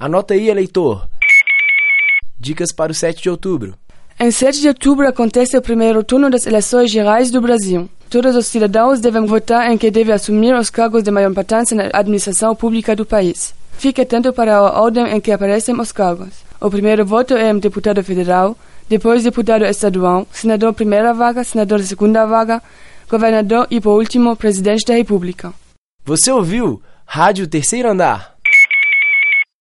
Anota aí, eleitor. Dicas para o 7 de outubro. Em 7 de outubro acontece o primeiro turno das eleições gerais do Brasil. Todos os cidadãos devem votar em quem deve assumir os cargos de maior importância na administração pública do país. Fique atento para a ordem em que aparecem os cargos. O primeiro voto é em deputado federal, depois deputado estadual, senador primeira vaga, senador segunda vaga, governador e, por último, presidente da República. Você ouviu Rádio Terceiro Andar.